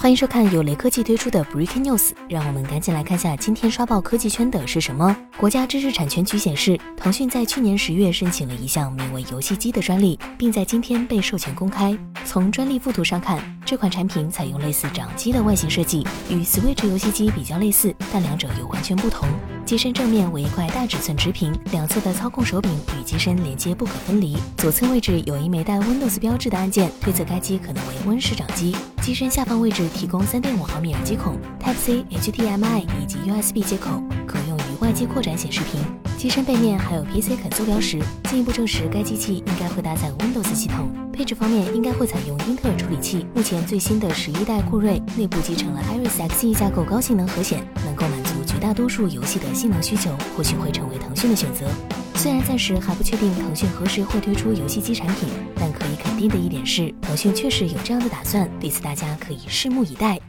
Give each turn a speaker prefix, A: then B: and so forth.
A: 欢迎收看由雷科技推出的 Breaking News，让我们赶紧来看下今天刷爆科技圈的是什么。国家知识产权局显示，腾讯在去年十月申请了一项名为“游戏机”的专利，并在今天被授权公开。从专利附图上看，这款产品采用类似掌机的外形设计，与 Switch 游戏机比较类似，但两者又完全不同。机身正面为一块大尺寸直屏，两侧的操控手柄与机身连接不可分离。左侧位置有一枚带 Windows 标志的按键，推测该机可能为温式掌机。机身下方位置提供3.5毫米耳机孔、Type C、HDMI 以及 USB 接口，可用于外接扩展显示屏。机身背面还有 PC 肯坐标识，进一步证实该机器应该会搭载 Windows 系统。配置方面应该会采用英特尔处理器，目前最新的十一代酷睿内部集成了 Iris Xe 架构，高性能核显，能够满足绝。大多数游戏的性能需求或许会成为腾讯的选择。虽然暂时还不确定腾讯何时会推出游戏机产品，但可以肯定的一点是，腾讯确实有这样的打算。对此，大家可以拭目以待。